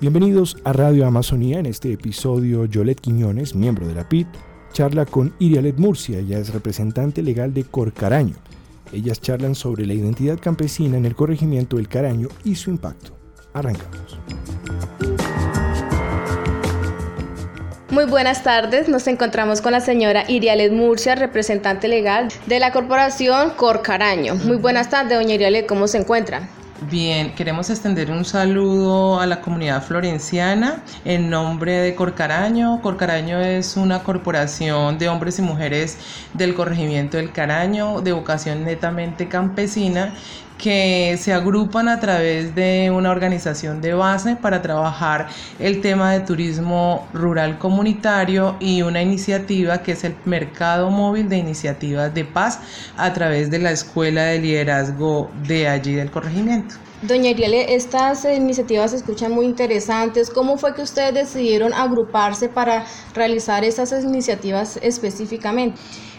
Bienvenidos a Radio Amazonía. En este episodio, Yolet Quiñones, miembro de la PIT, charla con Irialet Murcia. Ella es representante legal de Corcaraño. Ellas charlan sobre la identidad campesina en el corregimiento del Caraño y su impacto. Arrancamos. Muy buenas tardes, nos encontramos con la señora Irialet Murcia, representante legal de la corporación Corcaraño. Muy buenas tardes, doña Irialet, ¿cómo se encuentra? Bien, queremos extender un saludo a la comunidad florenciana en nombre de Corcaraño. Corcaraño es una corporación de hombres y mujeres del corregimiento del Caraño de vocación netamente campesina que se agrupan a través de una organización de base para trabajar el tema de turismo rural comunitario y una iniciativa que es el Mercado Móvil de Iniciativas de Paz a través de la Escuela de Liderazgo de allí del corregimiento. Doña Iriale, estas iniciativas se escuchan muy interesantes. ¿Cómo fue que ustedes decidieron agruparse para realizar estas iniciativas específicamente?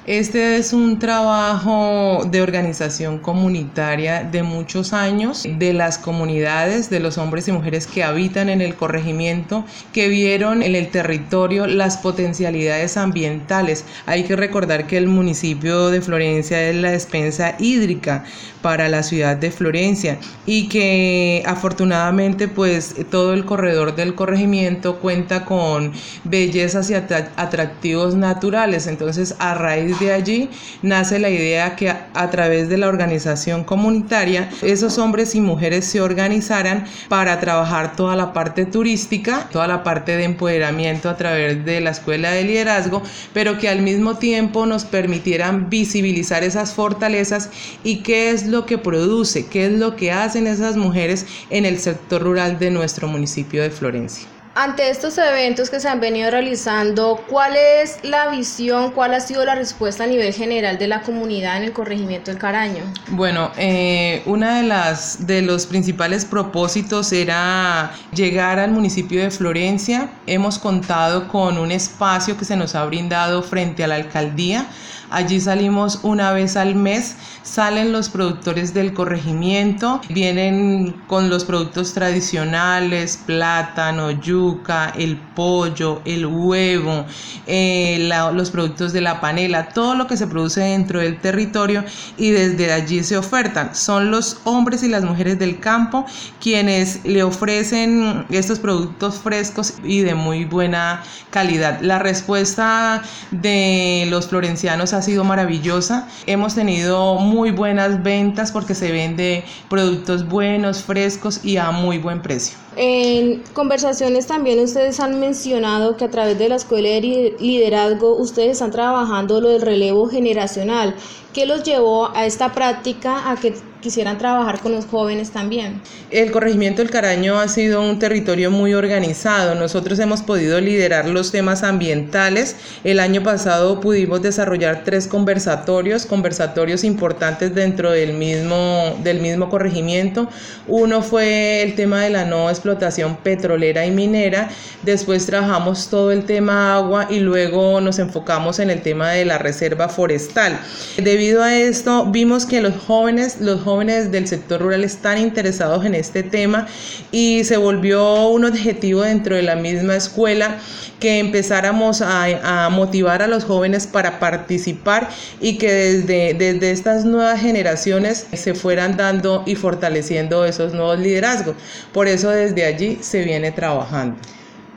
Este es un trabajo de organización comunitaria de muchos años, de las comunidades, de los hombres y mujeres que habitan en el corregimiento, que vieron en el territorio las potencialidades ambientales. Hay que recordar que el municipio de Florencia es la despensa hídrica para la ciudad de Florencia y que afortunadamente pues todo el corredor del corregimiento cuenta con bellezas y atractivos naturales. Entonces a raíz de allí nace la idea que a, través de la organización comunitaria esos hombres y mujeres se organizaran para trabajar toda la parte turística, toda la parte de empoderamiento a través de la escuela de liderazgo, pero que al mismo tiempo nos permitieran visibilizar esas fortalezas y qué es lo que produce, qué es lo que hacen esas mujeres en el sector rural de nuestro municipio de Florencia. Ante estos eventos que se han venido realizando, ¿cuál es la visión, cuál ha sido la respuesta a nivel general de la comunidad en el corregimiento del Caraño? Bueno, eh, una de las de los principales propósitos era llegar al municipio de Florencia. Hemos contado con un espacio que se nos ha brindado frente a la alcaldía Allí salimos una vez al mes, salen los productores del corregimiento, vienen con los productos tradicionales, plátano, yuca, el pollo, el huevo, eh, los productos de la panela, todo lo que se produce dentro del territorio y desde allí se ofertan. Son los hombres y las mujeres del campo quienes le ofrecen estos productos frescos y de muy buena calidad. La respuesta de los florencianos ha sido maravillosa. Hemos tenido muy buenas ventas porque se vende productos buenos, frescos y a muy buen precio. En conversaciones también ustedes han mencionado que a través de la escuela de liderazgo ustedes están trabajando lo del relevo generacional. ¿Qué los llevó a esta práctica, a que quisieran trabajar con los jóvenes también? El corregimiento del Caraño ha sido un territorio muy organizado. Nosotros hemos podido liderar los temas ambientales. El año pasado pudimos desarrollar tres conversatorios, conversatorios importantes dentro del mismo, del mismo corregimiento. Uno fue el tema de la no explotación petrolera y minera. Después trabajamos todo el tema agua y luego nos enfocamos en el tema de la reserva forestal. Debido a esto, vimos que los jóvenes, los jóvenes del sector rural están interesados en este tema y se volvió un objetivo dentro de la misma escuela que empezáramos a, motivar a los jóvenes para participar y que desde, desde estas nuevas generaciones se fueran dando y fortaleciendo esos nuevos liderazgos. Por eso desde allí se viene trabajando.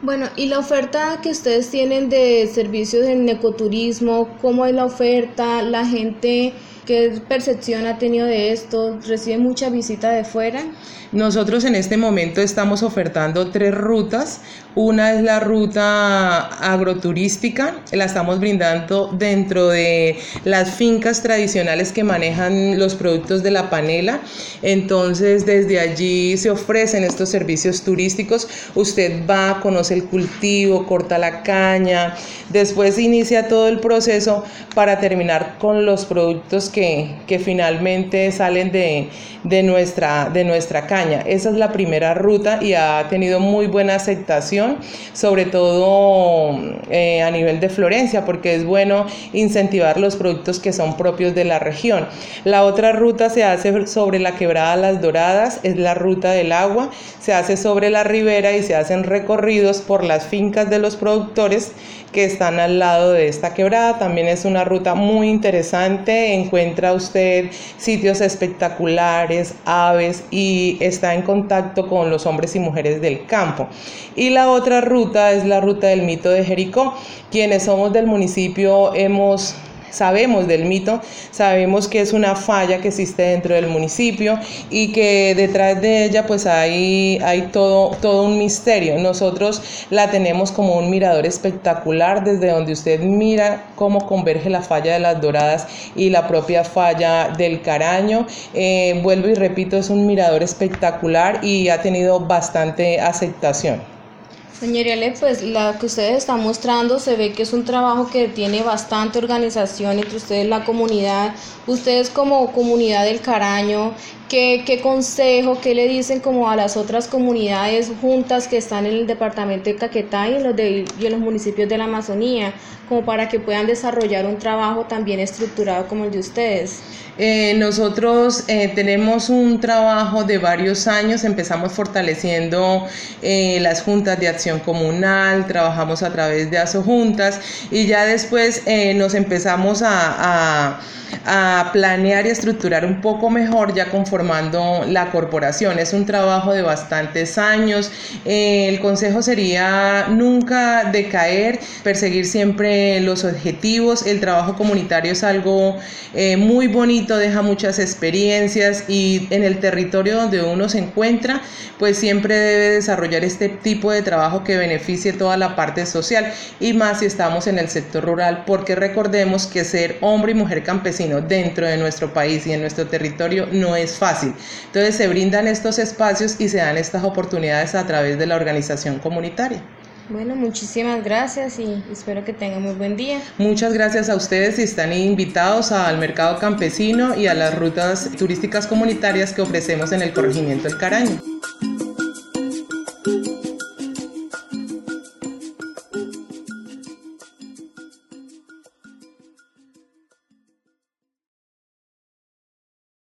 Bueno, y la oferta que ustedes tienen de servicios en ecoturismo, ¿cómo es la oferta? ¿La gente qué percepción ha tenido de esto? ¿Recibe mucha visita de fuera? Nosotros en este momento estamos ofertando tres rutas. Una es la ruta agroturística, la estamos brindando dentro de las fincas tradicionales que manejan los productos de la panela. Entonces desde allí se ofrecen estos servicios turísticos. Usted va, conoce el cultivo, corta la caña, después inicia todo el proceso para terminar con los productos que, finalmente salen de, de, nuestra, de nuestra caña. Esa es la primera ruta y ha tenido muy buena aceptación, sobre todo eh, a nivel de Florencia, porque es bueno incentivar los productos que son propios de la región. La otra ruta se hace sobre la quebrada Las Doradas, es la ruta del agua, se hace sobre la ribera y se hacen recorridos por las fincas de los productores que están al lado de esta quebrada. También es una ruta muy interesante, encuentra usted sitios espectaculares, aves y está en contacto con los hombres y mujeres del campo. Y la otra ruta es la ruta del mito de Jericó. Quienes somos del municipio hemos sabemos del mito, sabemos que es una falla que existe dentro del municipio y que detrás de ella pues hay, hay todo, todo un misterio. Nosotros la tenemos como un mirador espectacular desde donde usted mira cómo converge la falla de las doradas y la propia falla del caraño. Eh, vuelvo y repito, es un mirador espectacular y ha tenido bastante aceptación. Señor pues la que ustedes están mostrando se ve que es un trabajo que tiene bastante organización entre ustedes, la comunidad, ustedes como comunidad del Caraño, ¿qué, consejo, qué le dicen como a las otras comunidades juntas que están en el departamento de Caquetá y en los, municipios de la Amazonía, como para que puedan desarrollar un trabajo también estructurado como el de ustedes? Eh, nosotros eh, tenemos un trabajo de varios años, empezamos fortaleciendo eh, las juntas de acción comunal, trabajamos a través de juntas y ya después nos empezamos a planear y estructurar un poco mejor ya conformando la corporación. Es un trabajo de bastantes años. Eh, el consejo sería nunca decaer, perseguir siempre los objetivos. El trabajo comunitario es algo eh, muy bonito, deja muchas experiencias y en el territorio donde uno se encuentra, pues siempre debe desarrollar este tipo de trabajo que beneficie toda la parte social y más si estamos en el sector rural, porque recordemos que ser hombre y mujer campesina dentro de nuestro país y en nuestro territorio no es fácil. Entonces se brindan estos espacios y se dan estas oportunidades a través de la organización comunitaria. Bueno, muchísimas gracias y espero que tengan muy buen día. Muchas gracias a ustedes y están invitados al mercado campesino y a las rutas turísticas comunitarias que ofrecemos en el corregimiento del Caraño.